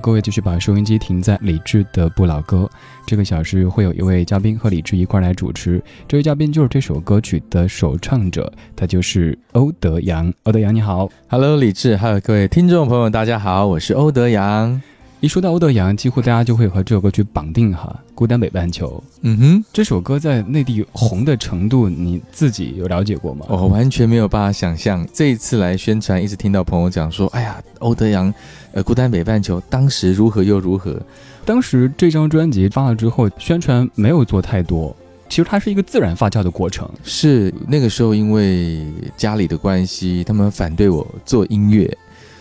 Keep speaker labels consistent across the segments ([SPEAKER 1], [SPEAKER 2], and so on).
[SPEAKER 1] 各位继续把收音机停在李志的不老歌。这个小时会有一位嘉宾和李志一块来主持，这位嘉宾就是这首歌曲的首唱者，他就是欧德阳。欧德阳你好
[SPEAKER 2] ，Hello，李志，还有各位听众朋友，大家好，我是欧德阳。
[SPEAKER 1] 一说到欧德阳，几乎大家就会和这首歌曲绑定哈，《孤单北半球》。
[SPEAKER 2] 嗯哼，
[SPEAKER 1] 这首歌在内地红的程度，你自己有了解过吗？
[SPEAKER 2] 我完全没有办法想象。这一次来宣传，一直听到朋友讲说：“哎呀，欧德阳，呃，《孤单北半球》当时如何又如何。”
[SPEAKER 1] 当时这张专辑发了之后，宣传没有做太多，其实它是一个自然发酵的过程。
[SPEAKER 2] 是那个时候，因为家里的关系，他们反对我做音乐。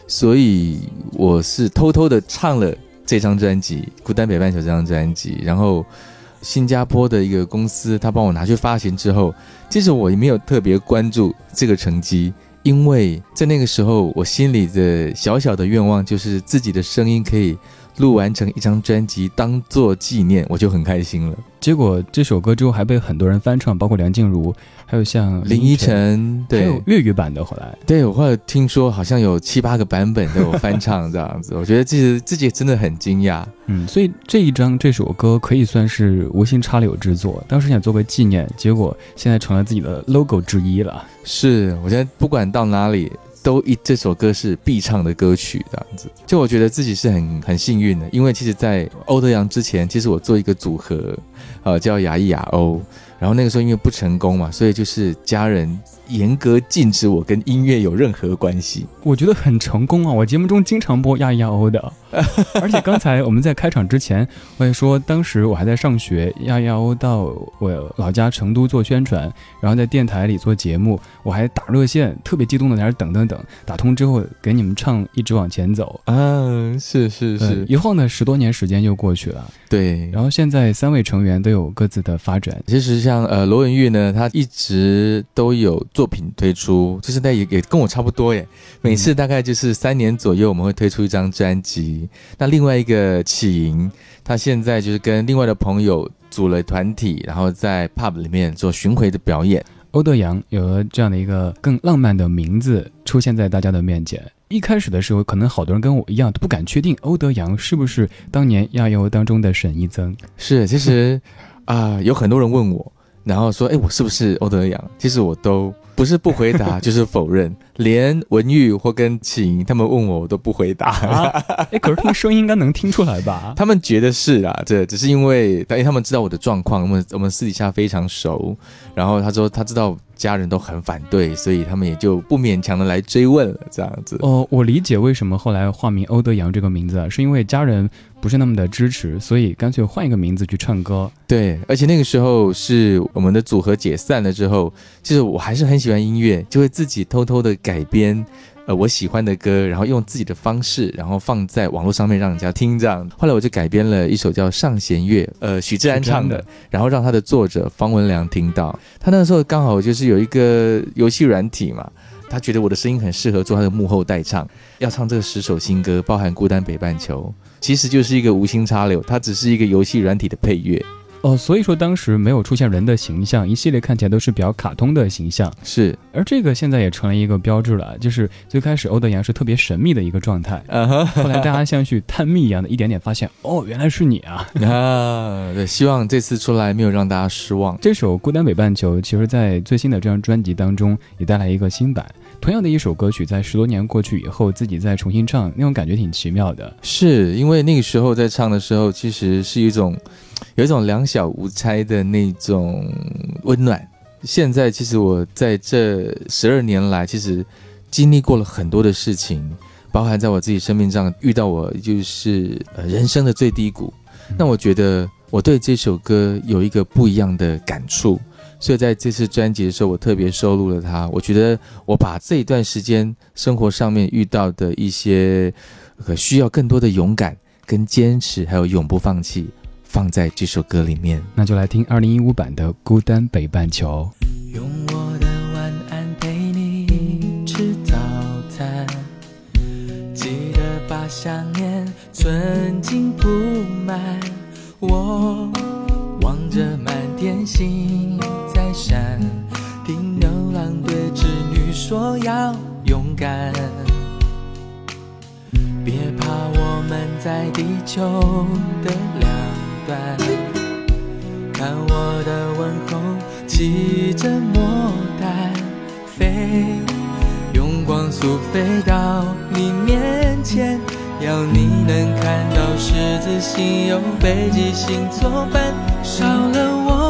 [SPEAKER 2] 所以我是偷偷的唱了这张专辑《孤单北半球》这张专辑，然后新加坡的一个公司他帮我拿去发行之后，其实我也没有特别关注这个成绩，因为在那个时候我心里的小小的愿望就是自己的声音可以。录完成一张专辑当做纪念，我就很开心了。
[SPEAKER 1] 结果这首歌之后还被很多人翻唱，包括梁静茹，还有像
[SPEAKER 2] 林依晨，
[SPEAKER 1] 还有粤语版的。后来，
[SPEAKER 2] 对我后来听说好像有七八个版本都有翻唱这样子，我觉得自己自己真的很惊讶。
[SPEAKER 1] 嗯，所以这一张这首歌可以算是无心插柳之作，当时想做个纪念，结果现在成了自己的 logo 之一了。
[SPEAKER 2] 是，我觉得不管到哪里。都一这首歌是必唱的歌曲，这样子，就我觉得自己是很很幸运的，因为其实，在欧德阳之前，其实我做一个组合，呃，叫雅艺雅欧，然后那个时候因为不成功嘛，所以就是家人。严格禁止我跟音乐有任何关系，
[SPEAKER 1] 我觉得很成功啊！我节目中经常播亚亚欧的，而且刚才我们在开场之前，我也说，当时我还在上学，亚亚欧到我老家成都做宣传，然后在电台里做节目，我还打热线，特别激动的在那等等等，打通之后给你们唱，一直往前走
[SPEAKER 2] 嗯！是是是，
[SPEAKER 1] 一晃呢十多年时间就过去了，
[SPEAKER 2] 对。
[SPEAKER 1] 然后现在三位成员都有各自的发展，
[SPEAKER 2] 其实像呃罗文玉呢，他一直都有。作品推出，就是那也也跟我差不多耶。每次大概就是三年左右，我们会推出一张专辑。那另外一个启莹，他现在就是跟另外的朋友组了团体，然后在 pub 里面做巡回的表演。
[SPEAKER 1] 欧德阳有了这样的一个更浪漫的名字出现在大家的面前。一开始的时候，可能好多人跟我一样都不敢确定欧德阳是不是当年亚游当中的沈一增。
[SPEAKER 2] 是，其实啊，有很多人问我，然后说：“哎，我是不是欧德阳？”其实我都。不是不回答，就是否认。连文玉或跟晴他们问我，我都不回答。
[SPEAKER 1] 哎，可是听声音应该能听出来吧？
[SPEAKER 2] 他们觉得是啊，这只是因为，因为他们知道我的状况，我们我们私底下非常熟。然后他说他知道家人都很反对，所以他们也就不勉强的来追问了，这样子。
[SPEAKER 1] 哦，我理解为什么后来化名欧德阳这个名字，是因为家人不是那么的支持，所以干脆换一个名字去唱歌。
[SPEAKER 2] 对，而且那个时候是我们的组合解散了之后，其实我还是很喜欢音乐，就会自己偷偷的改编。呃，我喜欢的歌，然后用自己的方式，然后放在网络上面让人家听，这样。后来我就改编了一首叫《上弦月》，呃，许志安唱的，然后让他的作者方文良听到。他那个时候刚好就是有一个游戏软体嘛，他觉得我的声音很适合做他的幕后代唱，要唱这个十首新歌，包含《孤单北半球》，其实就是一个无心插柳，它只是一个游戏软体的配乐。
[SPEAKER 1] 哦，所以说当时没有出现人的形象，一系列看起来都是比较卡通的形象。
[SPEAKER 2] 是，
[SPEAKER 1] 而这个现在也成了一个标志了，就是最开始欧德阳是特别神秘的一个状态，后来大家像去探秘一样的，一点点发现，哦，原来是你啊！
[SPEAKER 2] 啊，对，希望这次出来没有让大家失望。
[SPEAKER 1] 这首《孤单北半球》其实，在最新的这张专辑当中也带来一个新版，同样的一首歌曲，在十多年过去以后，自己再重新唱，那种感觉挺奇妙的。
[SPEAKER 2] 是因为那个时候在唱的时候，其实是一种。有一种两小无猜的那种温暖。现在其实我在这十二年来，其实经历过了很多的事情，包含在我自己生命上遇到我就是呃人生的最低谷。那我觉得我对这首歌有一个不一样的感触，所以在这次专辑的时候，我特别收录了它。我觉得我把这一段时间生活上面遇到的一些需要更多的勇敢、跟坚持，还有永不放弃。放在这首歌里面，
[SPEAKER 1] 那就来听二零一五版的《孤单北半球》。
[SPEAKER 3] 用我的晚安陪你吃早餐，记得把想念存进布满。我望着满天星山，听牛郎对织女说要勇敢。别怕，我们在地球的两端。看我的问候，骑着魔毯飞，用光速飞到你面前，要你能看到十字星有北极星作伴。少了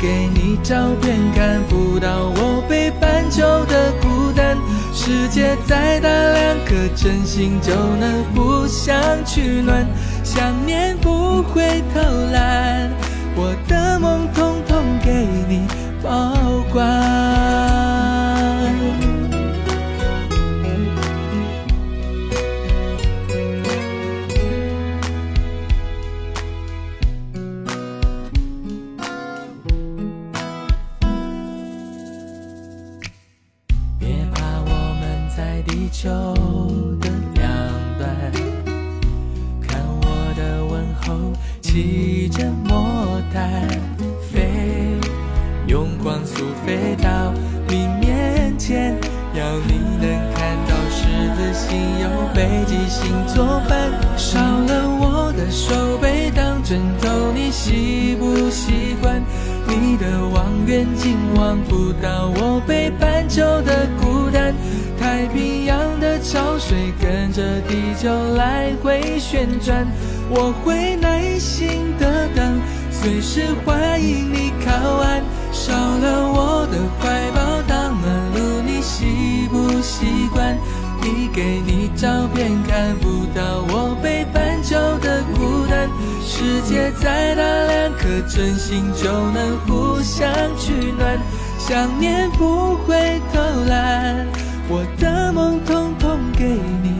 [SPEAKER 3] 给你照片看不到我北半球的孤单。世界再大，两颗真心就能互相取暖，想念不会偷懒。我的梦统统给你保管。球的两端看我的问候骑着魔毯飞用光速飞到你面前要你能看到十字星有北极星作伴少了我的手背当枕头你习不习惯？你的望远镜望不到我北半球的就来回旋转，我会耐心的等，随时欢迎你靠岸。少了我的怀抱当暖炉，你习不习惯？递给你照片，看不到我北半球的孤单。世界再大，两颗真心就能互相取暖。想念不会偷懒，我的梦统统给你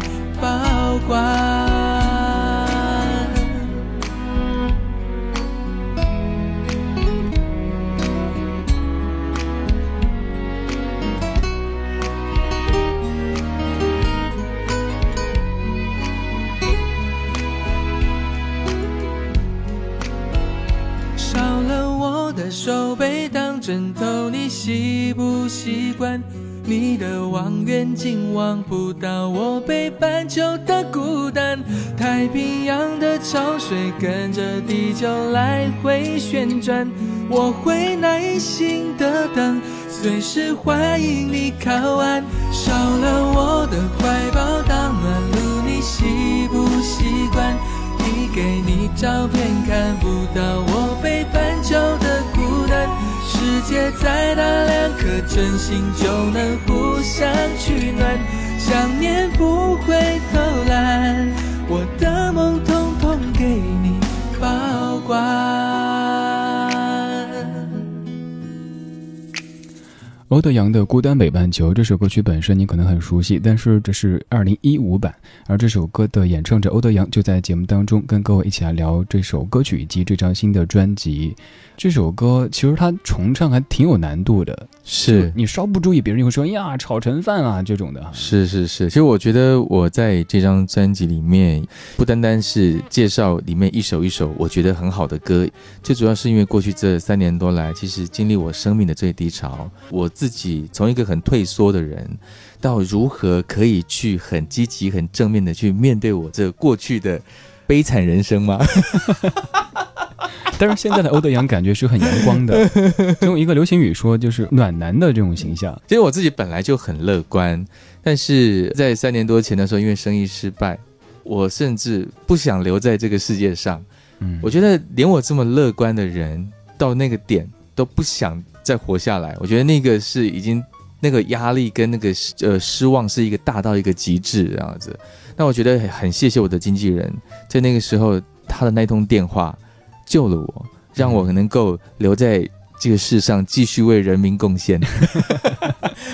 [SPEAKER 3] 少了我的。手背当枕头，你习不习惯？你的望远镜望不到我北半球的孤单。太平洋的潮水跟着地球来回旋转，我会耐心的等，随时欢迎你靠岸。少了我的怀抱当暖炉，你习不习惯？递给你照片，看不到我北半球的孤单。世界再大，两颗真心就能互相取暖。想念不会偷懒，我的梦统统给你保管。
[SPEAKER 1] 欧德阳的《孤单北半球》这首歌曲本身你可能很熟悉，但是这是二零一五版，而这首歌的演唱者欧德阳就在节目当中跟各位一起来聊这首歌曲以及这张新的专辑。这首歌其实它重唱还挺有难度的，
[SPEAKER 2] 是
[SPEAKER 1] 你稍不注意，别人就会说呀炒成饭啊这种的。
[SPEAKER 2] 是是是，其实我觉得我在这张专辑里面，不单单是介绍里面一首一首我觉得很好的歌，最主要是因为过去这三年多来，其实经历我生命的最低潮，我自己从一个很退缩的人，到如何可以去很积极、很正面的去面对我这过去的悲惨人生吗？
[SPEAKER 1] 但是现在的欧德阳感觉是很阳光的，用一个流行语说就是暖男的这种形象。
[SPEAKER 2] 其实我自己本来就很乐观，但是在三年多前的时候，因为生意失败，我甚至不想留在这个世界上。
[SPEAKER 1] 嗯，
[SPEAKER 2] 我觉得连我这么乐观的人，到那个点都不想再活下来。我觉得那个是已经那个压力跟那个呃失望是一个大到一个极致这样子。那我觉得很谢谢我的经纪人，在那个时候他的那通电话。救了我，让我能够留在这个世上，继续为人民贡献。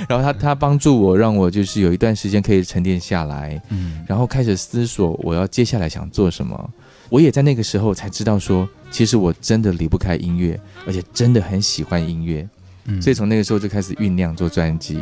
[SPEAKER 2] 然后他他帮助我，让我就是有一段时间可以沉淀下来，嗯，然后开始思索我要接下来想做什么。我也在那个时候才知道说，其实我真的离不开音乐，而且真的很喜欢音乐。嗯，所以从那个时候就开始酝酿做专辑。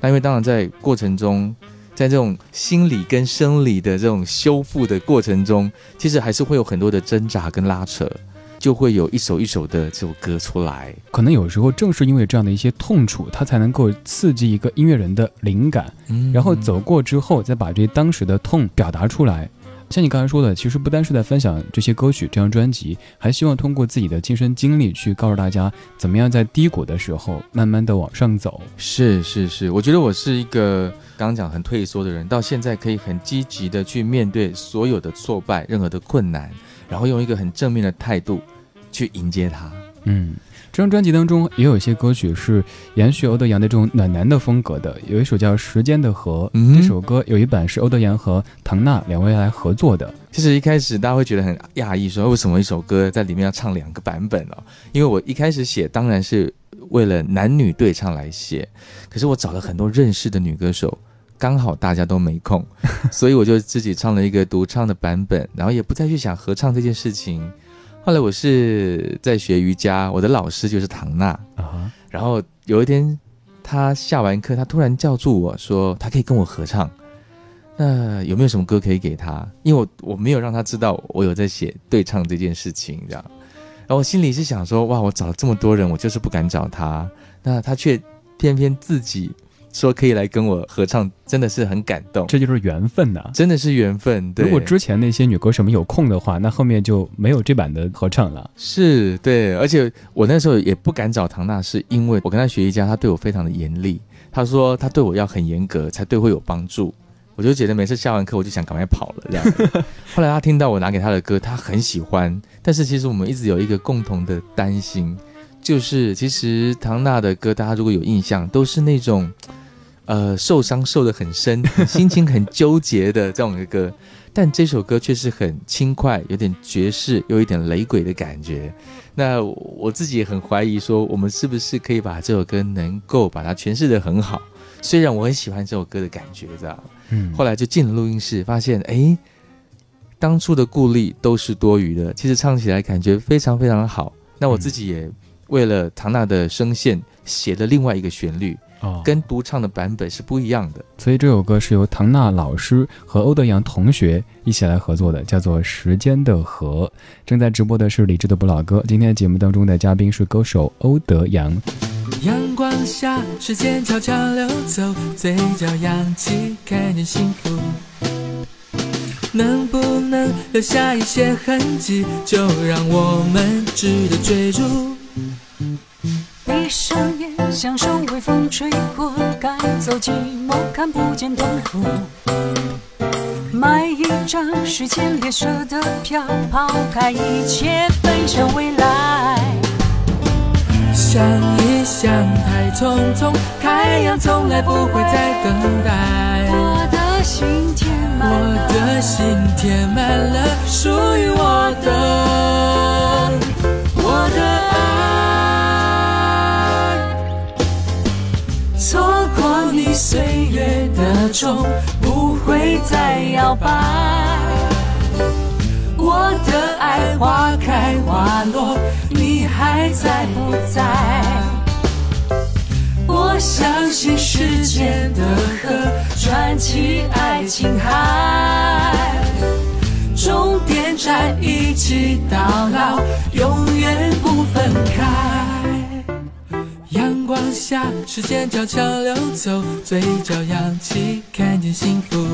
[SPEAKER 2] 那因为当然在过程中，在这种心理跟生理的这种修复的过程中，其实还是会有很多的挣扎跟拉扯。就会有一首一首的这首歌出来，
[SPEAKER 1] 可能有时候正是因为这样的一些痛楚，它才能够刺激一个音乐人的灵感，然后走过之后再把这当时的痛表达出来。像你刚才说的，其实不单是在分享这些歌曲、这张专辑，还希望通过自己的亲身经历去告诉大家，怎么样在低谷的时候慢慢的往上走。
[SPEAKER 2] 是是是，我觉得我是一个刚刚讲很退缩的人，到现在可以很积极的去面对所有的挫败、任何的困难。然后用一个很正面的态度去迎接它。
[SPEAKER 1] 嗯，这张专辑当中也有一些歌曲是延续欧德阳的这种暖男的风格的，有一首叫《时间的河》。这首歌有一版是欧德阳和唐娜两位来合作的。
[SPEAKER 2] 其实一开始大家会觉得很讶异，说为什么一首歌在里面要唱两个版本哦？因为我一开始写当然是为了男女对唱来写，可是我找了很多认识的女歌手。刚好大家都没空，所以我就自己唱了一个独唱的版本，然后也不再去想合唱这件事情。后来我是在学瑜伽，我的老师就是唐娜啊。然后有一天，他下完课，他突然叫住我说，他可以跟我合唱。那有没有什么歌可以给他？因为我我没有让他知道我有在写对唱这件事情，这样。然后我心里是想说，哇，我找了这么多人，我就是不敢找他，那他却偏偏自己。说可以来跟我合唱，真的是很感动，
[SPEAKER 1] 这就是缘分呐，
[SPEAKER 2] 真的是缘分。
[SPEAKER 1] 如果之前那些女歌手们有空的话，那后面就没有这版的合唱了。
[SPEAKER 2] 是对，而且我那时候也不敢找唐娜，是因为我跟她学瑜伽，她对我非常的严厉。她说她对我要很严格，才对会有帮助。我就觉得每次下完课，我就想赶快跑了这样。后来她听到我拿给她的歌，她很喜欢，但是其实我们一直有一个共同的担心，就是其实唐娜的歌，大家如果有印象，都是那种。呃，受伤受得很深，心情很纠结的这种歌，但这首歌却是很轻快，有点爵士，又一点雷鬼的感觉。那我自己也很怀疑，说我们是不是可以把这首歌能够把它诠释的很好？虽然我很喜欢这首歌的感觉，知道嗯。后来就进了录音室，发现哎，当初的顾虑都是多余的，其实唱起来感觉非常非常好。那我自己也为了唐娜的声线写了另外一个旋律。哦，跟独唱的版本是不一样的，
[SPEAKER 1] 所以这首歌是由唐娜老师和欧德阳同学一起来合作的，叫做《时间的河》。正在直播的是李志的不老歌，今天节目当中的嘉宾是歌手欧德阳。
[SPEAKER 3] 阳光下，时间悄悄流走，嘴角扬起，看见幸福。能不能留下一些痕迹，就让我们值得追逐。
[SPEAKER 4] 闭上眼，享受微风吹过，赶走寂寞，看不见痛苦。买一张时间列车的票，抛开一切，奔向未来。
[SPEAKER 3] 想一想，太匆匆，太阳从来不会再等待。
[SPEAKER 4] 我的心填满
[SPEAKER 3] 我，的心填满了属于我的，岁月的钟，不会再摇摆。我的爱花开花落，你还在不在？我相信时间的河，穿起爱情海，终点站一起到老，永远不分开。下，时间悄悄流走，嘴角扬起，看见幸福。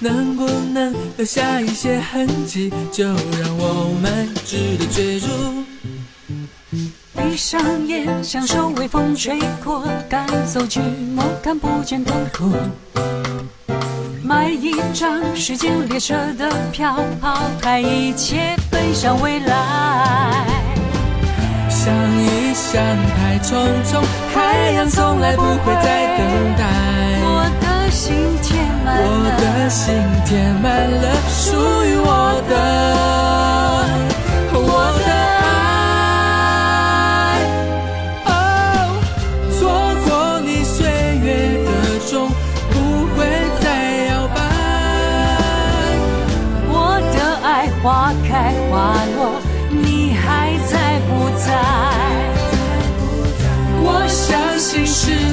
[SPEAKER 3] 能不能留下一些痕迹，就让我们值得追逐。
[SPEAKER 4] 闭上眼，享受微风吹过，赶走寂寞，看不见痛苦。买一张时间列车的票，抛开一切，奔向未来。
[SPEAKER 3] 想一想，太匆匆，海洋从来不会再等待。
[SPEAKER 4] 我的心填满
[SPEAKER 3] 我，的心填满了属于我的，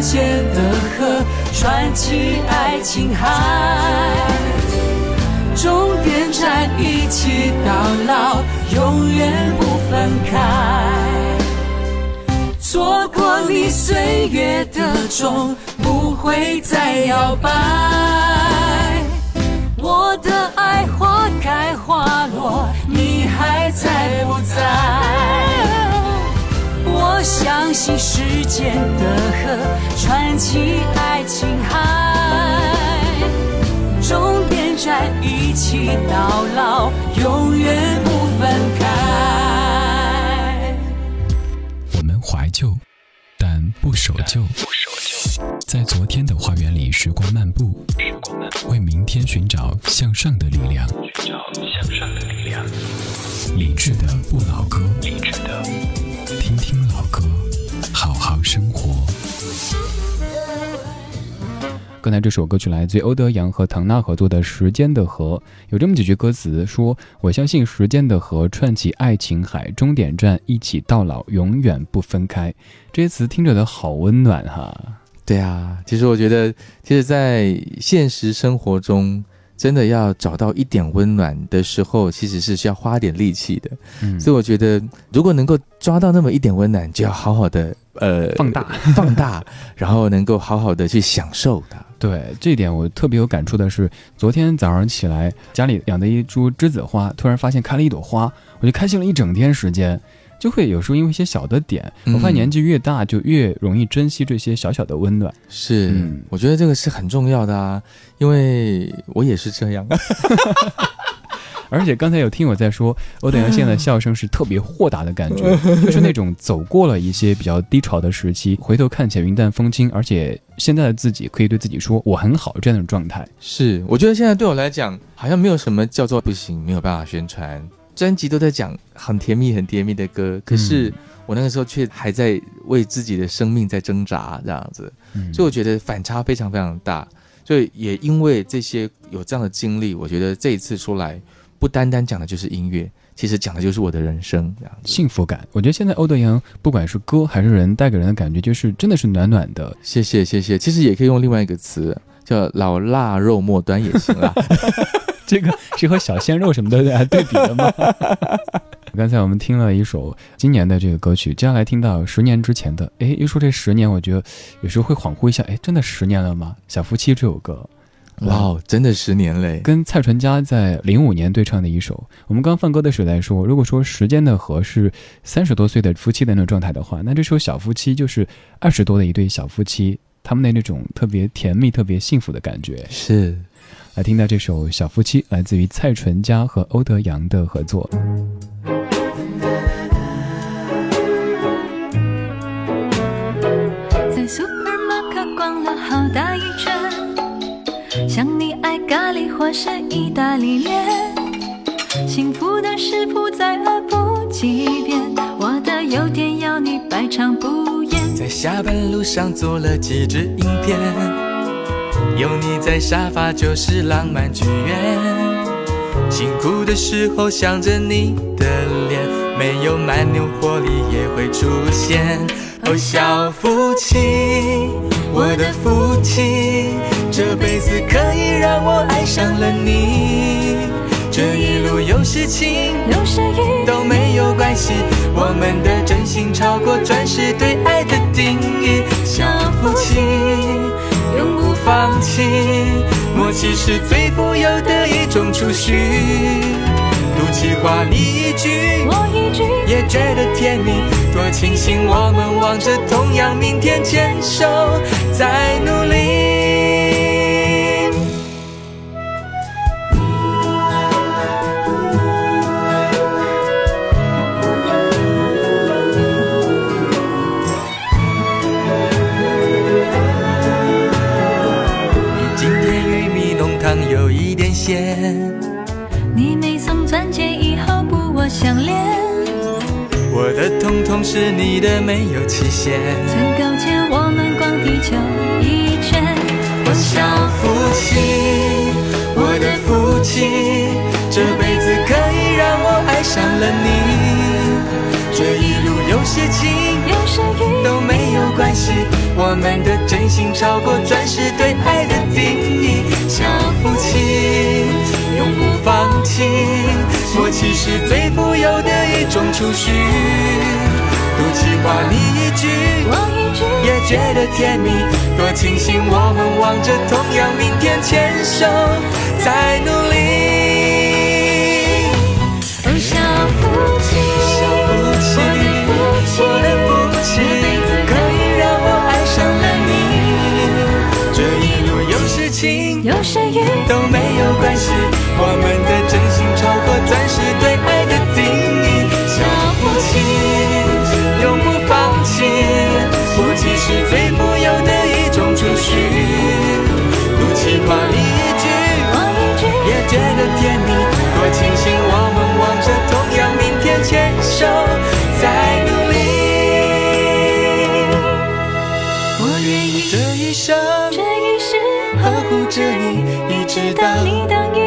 [SPEAKER 3] 间的河，
[SPEAKER 4] 传奇爱情海，
[SPEAKER 3] 终点站一起到老，永远不分开。错过你岁月的钟，不会再摇摆。
[SPEAKER 4] 我的爱花开花落，你还在不在？我相信时间的河，传奇爱情海，终点站一起到老，永远不分开。
[SPEAKER 1] 我们怀旧，但不守旧。在昨天的花园里，时光漫步，为明天寻找向上的力量。理智的不老歌，理智的，听老歌，好好生活。刚才这首歌曲来自于欧德阳和唐娜合作的《时间的河》，有这么几句歌词说：“我相信时间的河串起爱情海，终点站一起到老，永远不分开。”这些词听着都好温暖哈。
[SPEAKER 2] 对啊，其实我觉得，其实，在现实生活中，真的要找到一点温暖的时候，其实是需要花点力气的。
[SPEAKER 1] 嗯，
[SPEAKER 2] 所以我觉得，如果能够抓到那么一点温暖，就要好好的呃
[SPEAKER 1] 放大
[SPEAKER 2] 放大，然后能够好好的去享受它。
[SPEAKER 1] 对这一点我特别有感触的是，昨天早上起来，家里养的一株栀子花，突然发现开了一朵花，我就开心了一整天时间。就会有时候因为一些小的点，
[SPEAKER 2] 嗯
[SPEAKER 1] 我发现年纪越大，就越容易珍惜这些小小的温暖。
[SPEAKER 2] 是，
[SPEAKER 1] 嗯
[SPEAKER 2] 我觉得这个是很重要的啊，因为我也是这样。
[SPEAKER 1] 而且刚才有听我在说，欧德阳现在的笑声是特别豁达的感觉，就是那种走过了一些比较低潮的时期，回头看起来云淡风轻，而且现在的自己可以对自己说我很好这样的状态。
[SPEAKER 2] 是，我觉得现在对我来讲，好像没有什么叫做不行，没有办法宣传。专辑都在讲很甜蜜、很甜蜜的歌，可是
[SPEAKER 1] 嗯
[SPEAKER 2] 我那个时候却还在为自己的生命在挣扎，这样子，
[SPEAKER 1] 嗯
[SPEAKER 2] 所以我觉得反差非常非常大。所以也因为这些有这样的经历，我觉得这一次出来，不单单讲的就是音乐，其实讲的就是我的人生，这样。
[SPEAKER 1] 幸福感，我觉得现在欧德阳不管是歌还是人，带给人的感觉就是真的是暖暖的。
[SPEAKER 2] 谢谢谢谢，其实也可以用另外一个词叫“老腊肉末端”也行啦。
[SPEAKER 1] 这个是和小鲜肉什么的来对比的吗？刚才我们听了一首今年的这个歌曲，接下来听到十年之前的。哎，一说这十年，我觉得有时候会恍惚一下，哎，真的十年了吗？小夫妻这首歌，
[SPEAKER 2] 哇哦，真的十年嘞！
[SPEAKER 1] 跟蔡淳佳在零五年对唱的一首。我们刚放歌的时候在说，如果说时间的河是三十多岁的夫妻的那种状态的话，那这首小夫妻就是二十多的一对小夫妻，他们的那种特别甜蜜、特别幸福的感觉。
[SPEAKER 2] 是。
[SPEAKER 1] 来听到这首《小夫妻》，来自于蔡淳佳和欧德阳的合作。
[SPEAKER 5] 在 supermarket 逛了好大一圈，想你爱咖喱或是意大利面，幸福的食谱再恶补几遍，我的优点要你百尝不厌。
[SPEAKER 3] 在下班路上做了几支影片。有你在沙发就是浪漫剧院，辛苦的时候想着你的脸，没有蛮牛活力也会出现。哦，小夫妻，我的夫妻，这辈子可以让我爱上了你。这一路有事情，
[SPEAKER 5] 有时雨
[SPEAKER 3] 都没有关系，我们的真心超过钻石对爱的定义。小夫妻。放弃，默契是最富有的一种储蓄。赌气话你一句，
[SPEAKER 5] 我一句，
[SPEAKER 3] 也觉得甜蜜。多庆幸我们望着同样明天，牵手在努力。
[SPEAKER 5] 你没送钻戒，以后不我项链。
[SPEAKER 3] 我的通通是你的，没有期限。
[SPEAKER 5] 曾勾肩，我们逛地球一圈。
[SPEAKER 3] 我小夫妻，我的夫妻，这辈子可以让我爱上了你。这一路有些情，
[SPEAKER 5] 有些雨
[SPEAKER 3] 都没有关系。我们的真心超过钻石对爱的定义。小夫妻不放弃，默契是最富有的一种储蓄。赌气话你一句，
[SPEAKER 5] 我一句，
[SPEAKER 3] 也觉得甜蜜。多庆幸我们望着同样明天，牵手在努力。
[SPEAKER 5] 有时雨
[SPEAKER 3] 都没有关系，我们的真心超过钻石对爱的定义。小夫妻永不放弃，默契是最富有的一种储蓄。赌气话你一句，
[SPEAKER 5] 我一句，
[SPEAKER 3] 也觉得甜蜜。多庆幸我们望着同样明天，牵手在努力。
[SPEAKER 5] 我愿意
[SPEAKER 3] 这一生。这一世呵护着你，一直到
[SPEAKER 5] 你当爷爷，
[SPEAKER 3] 你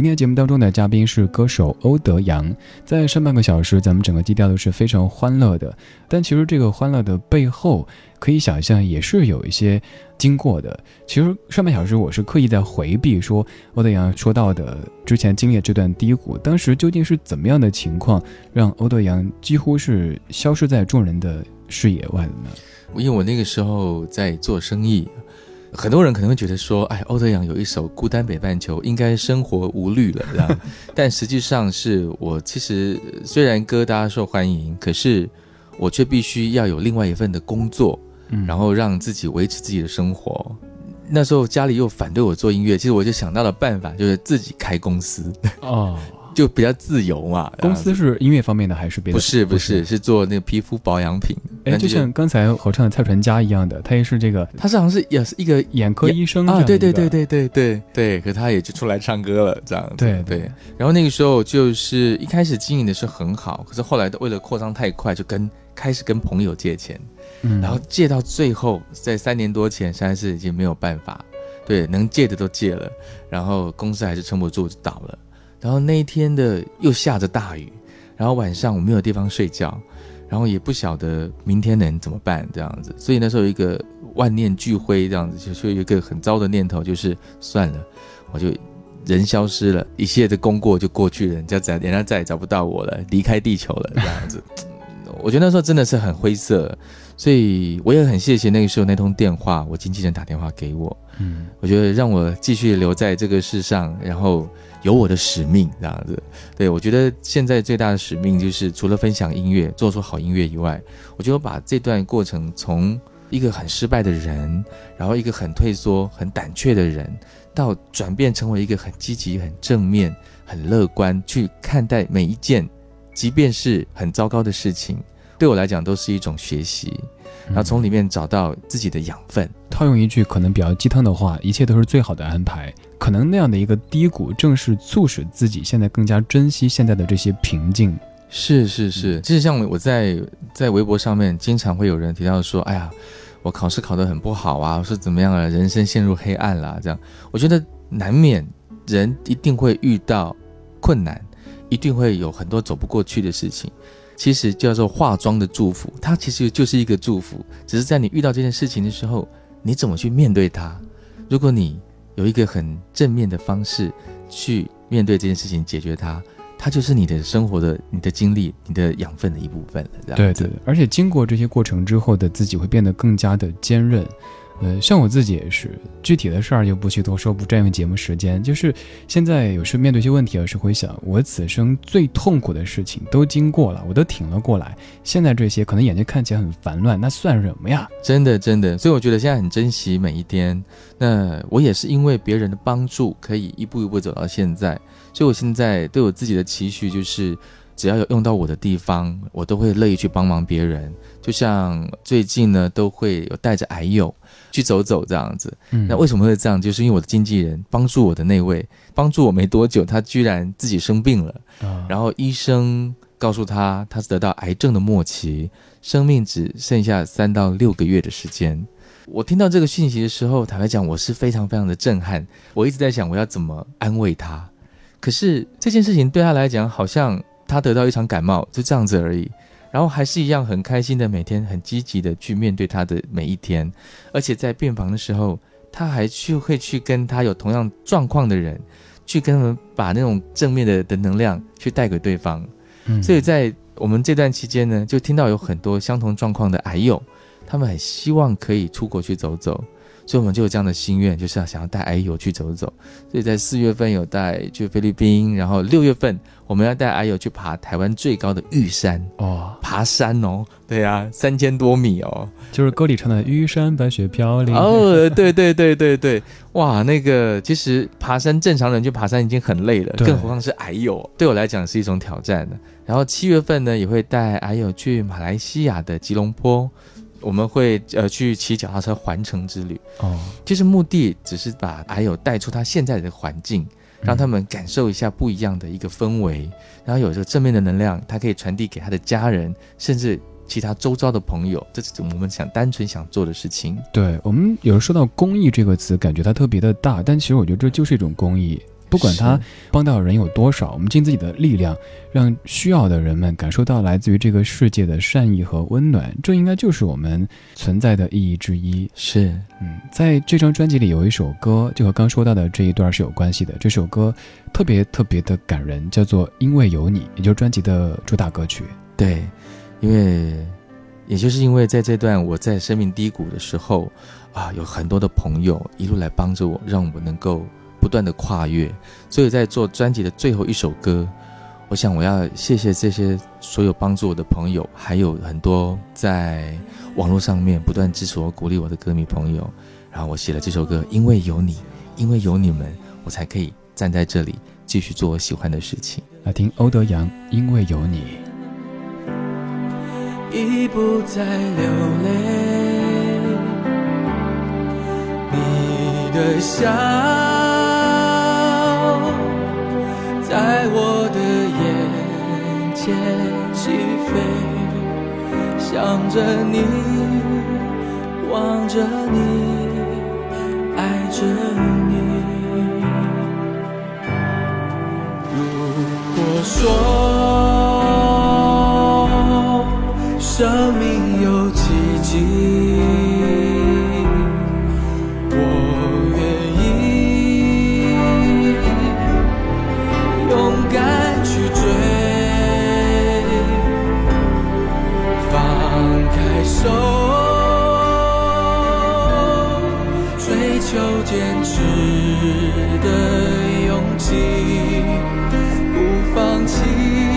[SPEAKER 1] 今天节目当中的嘉宾是歌手欧德阳，在上半个小时，咱们整个基调都是非常欢乐的，但其实这个欢乐的背后，可以想象也是有一些经过的。其实上半小时我是刻意在回避说欧德阳说到的之前经历这段低谷，当时究竟是怎么样的情况，让欧德阳几乎是消失在众人的视野外的呢？
[SPEAKER 2] 因为我那个时候在做生意。很多人可能会觉得说，哎，欧德阳有一首《孤单北半球》，应该生活无虑了，这样。但实际上是我其实虽然歌大家受欢迎，可是我却必须要有另外一份的工作，然后让自己维持自己的生活。那时候家里又反对我做音乐，其实我就想到了办法，就是自己开公司哦，就比较自由嘛。
[SPEAKER 1] 公司是音乐方面的还是别的？
[SPEAKER 2] 不是不是，是做那个皮肤保养品。
[SPEAKER 1] 哎，就像刚才合唱的蔡淳佳一样的，他也是这个，
[SPEAKER 2] 他是好像是也是一个
[SPEAKER 1] 眼科医生
[SPEAKER 2] 啊，对对对对对对对，可他也就出来唱歌了，这样
[SPEAKER 1] 对
[SPEAKER 2] 对。然后那个时候就是一开始经营的是很好，可是后来为了扩张太快，就跟开始跟朋友借钱，嗯，然后借到最后，在三年多前，实在是已经没有办法，对，能借的都借了，然后公司还是撑不住就倒了。然后那一天的又下着大雨，然后晚上我没有地方睡觉。然后也不晓得明天能怎么办，这样子，所以那时候有一个万念俱灰，这样子就就有一个很糟的念头，就是算了，我就人消失了，一切的功过就过去了，人家再人家再也找不到我了，离开地球了，这样子。我觉得那时候真的是很灰色，所以我也很谢谢那个时候那通电话，我经纪人打电话给我，嗯，我觉得让我继续留在这个世上，然后。有我的使命这样子，对我觉得现在最大的使命就是除了分享音乐、做出好音乐以外，我觉得把这段过程从一个很失败的人，然后一个很退缩、很胆怯的人，到转变成为一个很积极、很正面、很乐观去看待每一件，即便是很糟糕的事情，对我来讲都是一种学习。然后从里面找到自己的养分。
[SPEAKER 1] 套用一句可能比较鸡汤的话，一切都是最好的安排。可能那样的一个低谷，正是促使自己现在更加珍惜现在的这些平静。
[SPEAKER 2] 是是是，其实像我在在微博上面，经常会有人提到说：“哎呀，我考试考得很不好啊，我是怎么样啊？人生陷入黑暗啦。”这样，我觉得难免人一定会遇到困难，一定会有很多走不过去的事情。其实叫做化妆的祝福，它其实就是一个祝福，只是在你遇到这件事情的时候，你怎么去面对它？如果你有一个很正面的方式去面对这件事情，解决它，它就是你的生活的、你的经历、你的养分的一部分了。
[SPEAKER 1] 对对，而且经过这些过程之后的自己会变得更加的坚韧。呃，像我自己也是，具体的事儿就不去多说，不占用节目时间。就是现在有时面对一些问题，有时会想，我此生最痛苦的事情都经过了，我都挺了过来。现在这些可能眼睛看起来很烦乱，那算什么呀？
[SPEAKER 2] 真的，真的。所以我觉得现在很珍惜每一天。那我也是因为别人的帮助，可以一步一步走到现在。所以我现在对我自己的期许就是。只要有用到我的地方，我都会乐意去帮忙别人。就像最近呢，都会有带着癌友去走走这样子。那为什么会这样？就是因为我的经纪人帮助我的那位，帮助我没多久，他居然自己生病了。然后医生告诉他，他是得到癌症的末期，生命只剩下三到六个月的时间。我听到这个讯息的时候，坦白讲，我是非常非常的震撼。我一直在想，我要怎么安慰他。可是这件事情对他来讲，好像。他得到一场感冒，就这样子而已，然后还是一样很开心的，每天很积极的去面对他的每一天，而且在病房的时候，他还去会去跟他有同样状况的人，去跟他们把那种正面的的能量去带给对方。嗯，所以在我们这段期间呢，就听到有很多相同状况的癌友，他们很希望可以出国去走走。所以我们就有这样的心愿，就是要想要带矮友去走走。所以在四月份有带去菲律宾，然后六月份我们要带矮友去爬台湾最高的玉山哦，爬山哦，对呀，三千多米哦，
[SPEAKER 1] 就是歌里唱的“玉山白雪飘零”。
[SPEAKER 2] 哦，对对对对对，哇，那个其实爬山正常人去爬山已经很累了，更何况是矮友，对我来讲是一种挑战的。然后七月份呢，也会带矮友去马来西亚的吉隆坡。我们会呃去骑脚踏车环城之旅哦，其实目的只是把还有带出他现在的环境，让他们感受一下不一样的一个氛围，然后有这个正面的能量，他可以传递给他的家人，甚至其他周遭的朋友。这是我们想单纯想做的事情。
[SPEAKER 1] 对我们有时候说到公益这个词，感觉它特别的大，但其实我觉得这就是一种公益。不管他帮到人有多少，我们尽自己的力量，让需要的人们感受到来自于这个世界的善意和温暖，这应该就是我们存在的意义之一。
[SPEAKER 2] 是，
[SPEAKER 1] 嗯，在这张专辑里有一首歌，就和刚说到的这一段是有关系的。这首歌特别特别的感人，叫做《因为有你》，也就是专辑的主打歌曲。
[SPEAKER 2] 对，因为也就是因为在这段我在生命低谷的时候啊，有很多的朋友一路来帮着我，让我能够。不断的跨越，所以在做专辑的最后一首歌，我想我要谢谢这些所有帮助我的朋友，还有很多在网络上面不断支持我、鼓励我的歌迷朋友。然后我写了这首歌，因为有你，因为有你们，我才可以站在这里继续做我喜欢的事情。
[SPEAKER 1] 来听欧德阳，因为有你。
[SPEAKER 3] 已不再流泪，你的笑眼前起飞，想着你，望着你，爱着你。如果说。生命坚持的勇气，不放弃。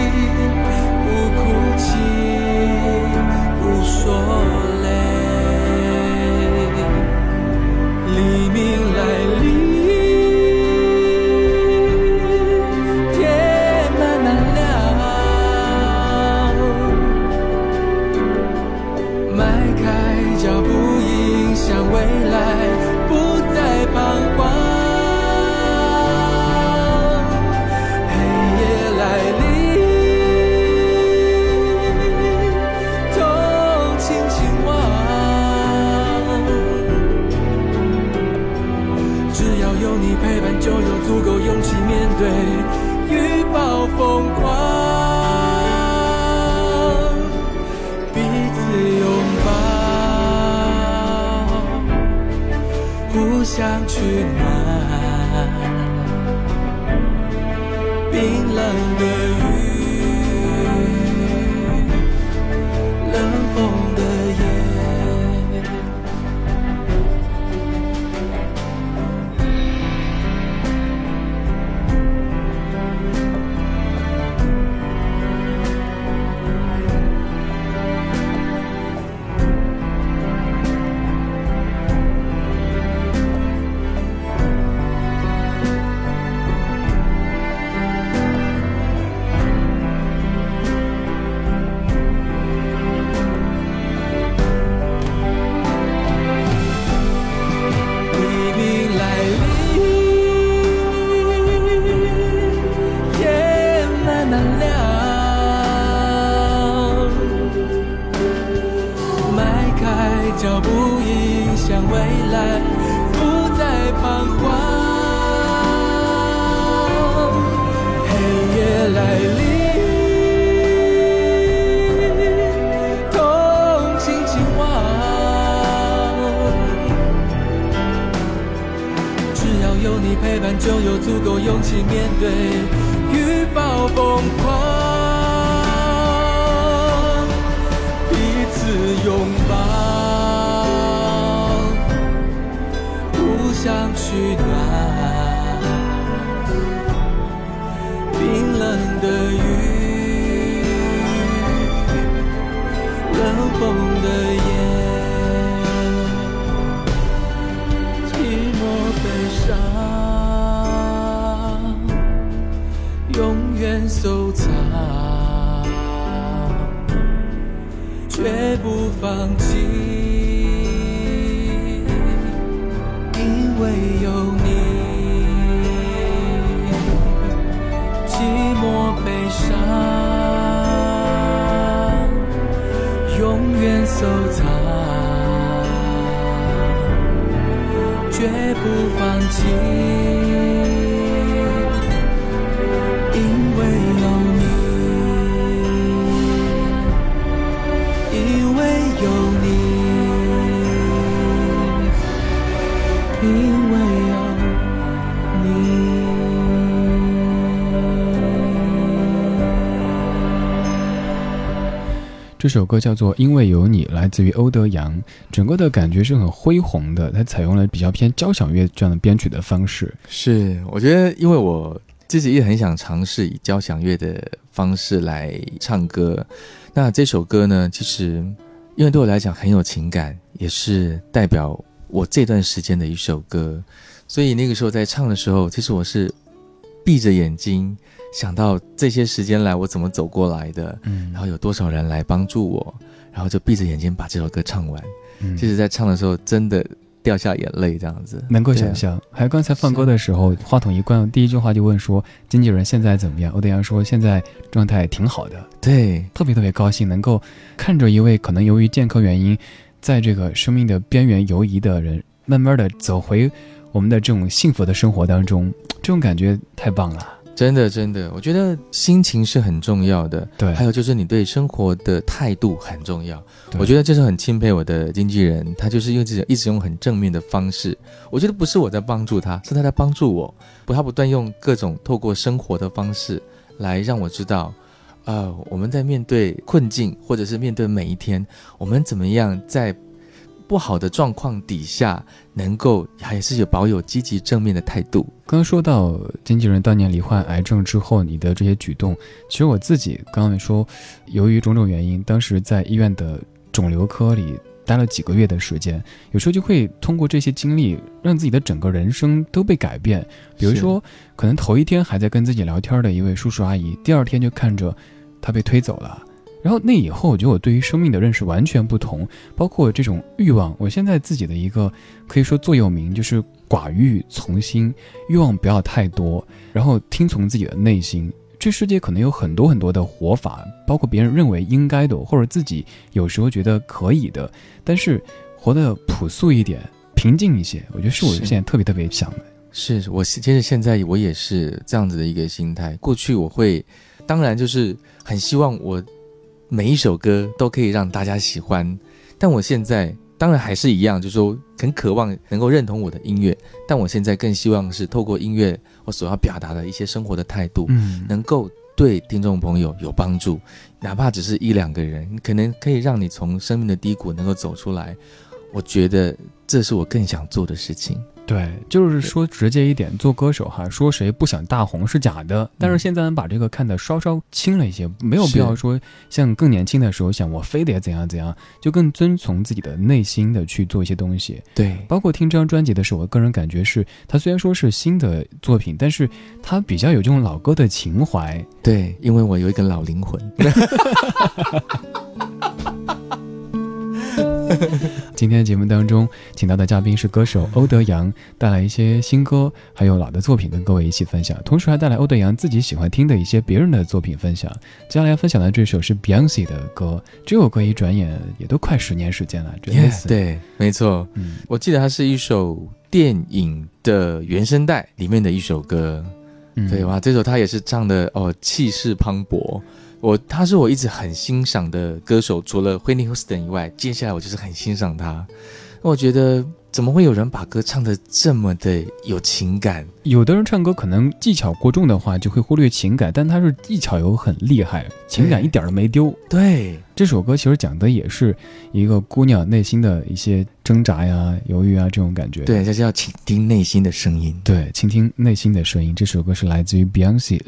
[SPEAKER 3] 愿收藏绝不放弃因为有你寂寞悲伤永远收藏绝不放弃。
[SPEAKER 1] 这首歌叫做《因为有你》，来自于欧德阳，整个的感觉是很恢宏的。它采用了比较偏交响乐这样的编曲的方式。
[SPEAKER 2] 是，我觉得，因为我自己也很想尝试以交响乐的方式来唱歌。那这首歌呢，其实因为对我来讲很有情感，也是代表我这段时间的一首歌。所以那个时候在唱的时候，其实我是闭着眼睛，想到这些时间来我怎么走过来的，
[SPEAKER 1] 嗯
[SPEAKER 2] 然后有多少人来帮助我，然后就闭着眼睛把这首歌唱完。
[SPEAKER 1] 嗯
[SPEAKER 2] 其实，在唱的时候真的掉下眼泪，这样子。
[SPEAKER 1] 能够想象。还有刚才放歌的时候，话筒一关，第一句话就问说经纪人现在怎么样？欧德阳说现在状态挺好的，
[SPEAKER 2] 对，
[SPEAKER 1] 特别特别高兴，能够看着一位可能由于健康原因，在这个生命的边缘游移的人，慢慢的走回我们的这种幸福的生活当中，这种感觉太棒了。
[SPEAKER 2] 真的真的，我觉得心情是很重要的。
[SPEAKER 1] 对，
[SPEAKER 2] 还有就是你对生活的态度很重要。我觉得这是很钦佩我的经纪人，他就是用这种一直用很正面的方式。我觉得不是我在帮助他，是他在帮助我。不，他不断用各种透过生活的方式来让我知道，呃，我们在面对困境或者是面对每一天，我们怎么样在不好的状况底下，能够还是有保有积极正面的态度。
[SPEAKER 1] 刚刚说到经纪人当年罹患癌症之后，你的这些举动，其实我自己刚刚也说，由于种种原因，当时在医院的肿瘤科里待了几个月的时间，有时候就会通过这些经历，让自己的整个人生都被改变。比如说，可能头一天还在跟自己聊天的一位叔叔阿姨，第二天就看着他被推走了。然后那以后，我觉得我对于生命的认识完全不同，包括这种欲望。我现在自己的一个可以说座右铭就是寡欲从心，欲望不要太多，然后听从自己的内心。这世界可能有很多很多的活法，包括别人认为应该的，或者自己有时候觉得可以的，但是活得朴素一点，平静一些，我觉得是我现在特别特别想的。
[SPEAKER 2] 是我其实现在我也是这样子的一个心态。过去我会，当然就是很希望我每一首歌都可以让大家喜欢，但我现在当然还是一样，就是说很渴望能够认同我的音乐，但我现在更希望是透过音乐我所要表达的一些生活的态度，
[SPEAKER 1] 嗯，
[SPEAKER 2] 能够对听众朋友有帮助，哪怕只是一两个人，可能可以让你从生命的低谷能够走出来。我觉得这是我更想做的事情。
[SPEAKER 1] 对，就是说直接一点，做歌手哈，说谁不想大红是假的。但是现在能把这个看得稍稍轻了一些，没有必要说像更年轻的时候想我非得怎样怎样，就更遵从自己的内心的去做一些东西。
[SPEAKER 2] 对，
[SPEAKER 1] 包括听这张专辑的时候，我个人感觉是，它虽然说是新的作品，但是它比较有这种老歌的情怀。
[SPEAKER 2] 对，因为我有一个老灵魂。
[SPEAKER 1] 今天的节目当中请到的嘉宾是歌手欧德阳，带来一些新歌，还有老的作品跟各位一起分享，同时还带来欧德阳自己喜欢听的一些别人的作品分享。接下来要分享的这首是 Beyonce 的歌，这首歌一转眼也都快十年时间了，真的是。
[SPEAKER 2] 对，没错，
[SPEAKER 1] 嗯，
[SPEAKER 2] 我记得它是一首电影的原声带里面的一首歌。
[SPEAKER 1] 嗯
[SPEAKER 2] 对哇，这首他也是唱的哦，气势磅礴。我他是我一直很欣赏的歌手，除了 Whitney Houston 以外，接下来我就是很欣赏他。我觉得怎么会有人把歌唱的这么的有情感？
[SPEAKER 1] 有的人唱歌可能技巧过重的话，就会忽略情感，但他是技巧又很厉害，情感一点儿都没丢。
[SPEAKER 2] 对，
[SPEAKER 1] 这首歌其实讲的也是一个姑娘内心的一些挣扎呀、犹豫啊这种感觉。
[SPEAKER 2] 对，这叫倾听内心的声音。
[SPEAKER 1] 对，倾听内心的声音。这首歌是来自于 Beyonce，《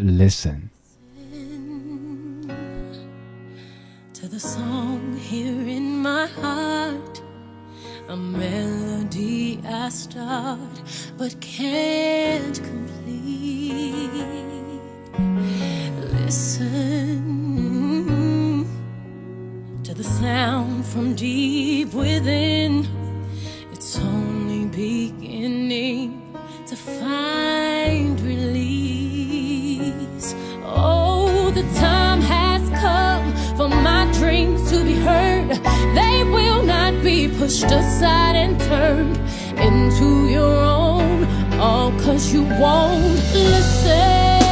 [SPEAKER 6] the song here in my heart. A melody I start but can't complete. Listen to the sound from deep within. It's only beginning to find release. Oh, the time for my dreams to be heard. They will not be pushed aside and turned into your own. All cause you won't listen. Listen.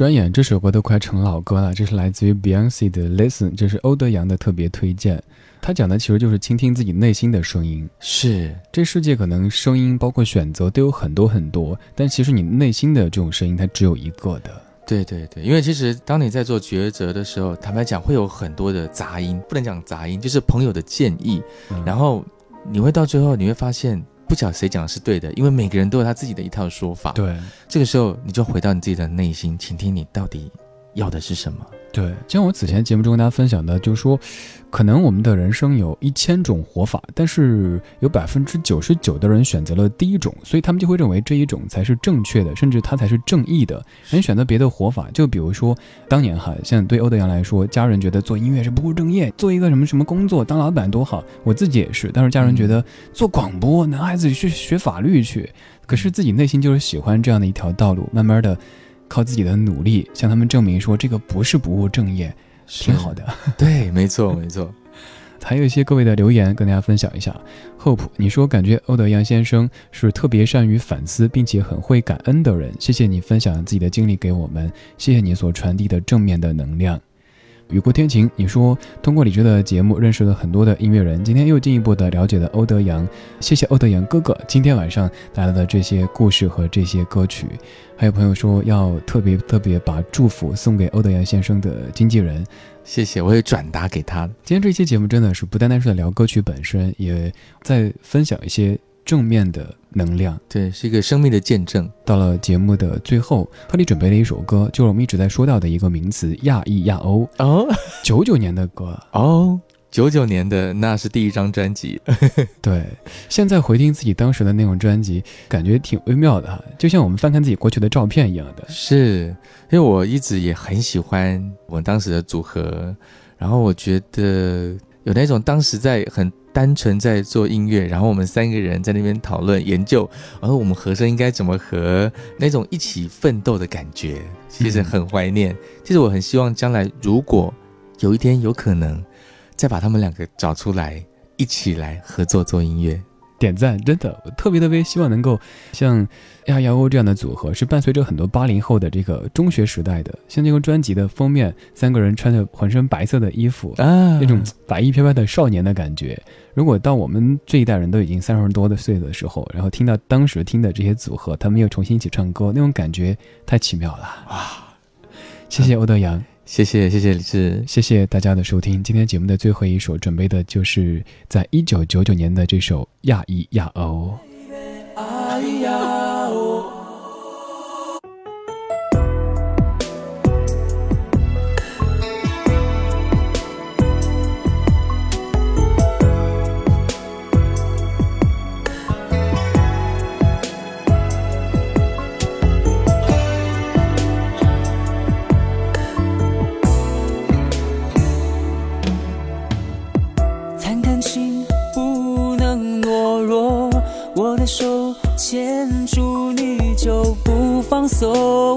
[SPEAKER 1] 转眼，这首歌都快成老歌了。这是来自于 Beyonce 的《Listen》，这是欧德阳的特别推荐。他讲的其实就是倾听自己内心的声音。
[SPEAKER 2] 是
[SPEAKER 1] 这世界可能声音包括选择都有很多很多，但其实你内心的这种声音它只有一个的。
[SPEAKER 2] 对对对，因为其实当你在做抉择的时候，坦白讲会有很多的杂音，不能讲杂音，就是朋友的建议，
[SPEAKER 1] 嗯
[SPEAKER 2] 然后你会到最后你会发现，不晓得谁讲的是对的，因为每个人都有他自己的一套说法。，
[SPEAKER 1] 对
[SPEAKER 2] 这个时候你就回到你自己的内心，倾听你到底要的是什么。
[SPEAKER 1] 对，就像我此前节目中跟大家分享的，就是说，可能我们的人生有一千种活法，但是有百分之九十九的人选择了第一种，所以他们就会认为这一种才是正确的，甚至它才是正义的。人选择别的活法，就比如说当年哈，像对欧德阳来说，家人觉得做音乐是不务正业，做一个什么什么工作当老板多好，我自己也是，但是家人觉得做广播，男孩子去学法律去，可是自己内心就是喜欢这样的一条道路，慢慢的靠自己的努力向他们证明说这个不是不务正业。挺好的。
[SPEAKER 2] 对，没错没错。
[SPEAKER 1] 还有一些各位的留言跟大家分享一下。Hope，你说感觉欧德阳先生是特别善于反思，并且很会感恩的人。谢谢你分享自己的经历给我们，谢谢你所传递的正面的能量。雨过天晴，你说通过李志的节目认识了很多的音乐人，今天又进一步的了解了欧德阳，谢谢欧德阳哥哥今天晚上带来的这些故事和这些歌曲。还有朋友说要特别特别把祝福送给欧德阳先生的经纪人，
[SPEAKER 2] 谢谢，我也转达给他。
[SPEAKER 1] 今天这期节目真的是不单单是在聊歌曲本身，也在分享一些正面的能量。
[SPEAKER 2] 对，是一个生命的见证。
[SPEAKER 1] 到了节目的最后，特地准备了一首歌，就是我们一直在说到的一个名词——亚裔亚欧，
[SPEAKER 2] 哦
[SPEAKER 1] 九九年的歌。
[SPEAKER 2] 哦，九九年的那是第一张专辑。
[SPEAKER 1] 对，现在回听自己当时的那种专辑，感觉挺微妙的哈，就像我们翻看自己过去的照片一样的。
[SPEAKER 2] 是因为我一直也很喜欢我们当时的组合，然后我觉得有那种当时在很单纯在做音乐，然后我们三个人在那边讨论研究，然后我们和声应该怎么和，那种一起奋斗的感觉，其实很怀念。其实我很希望将来如果有一天有可能，再把他们两个找出来，一起来合作做音乐。
[SPEAKER 1] 点赞，真的，我特别特别希望能够像亚亚欧这样的组合，是伴随着很多八零后的这个中学时代的，像这个专辑的封面，三个人穿着浑身白色的衣服，
[SPEAKER 2] 啊
[SPEAKER 1] 那种白衣飘飘的少年的感觉。如果到我们这一代人都已经三十多的岁的时候，然后听到当时听的这些组合，他们又重新一起唱歌，那种感觉太奇妙了啊！谢谢欧德阳，
[SPEAKER 2] 谢谢谢谢李志，
[SPEAKER 1] 谢谢大家的收听。今天节目的最后一首准备的就是在一九九九年的这首《亚裔亚欧》。
[SPEAKER 3] soul.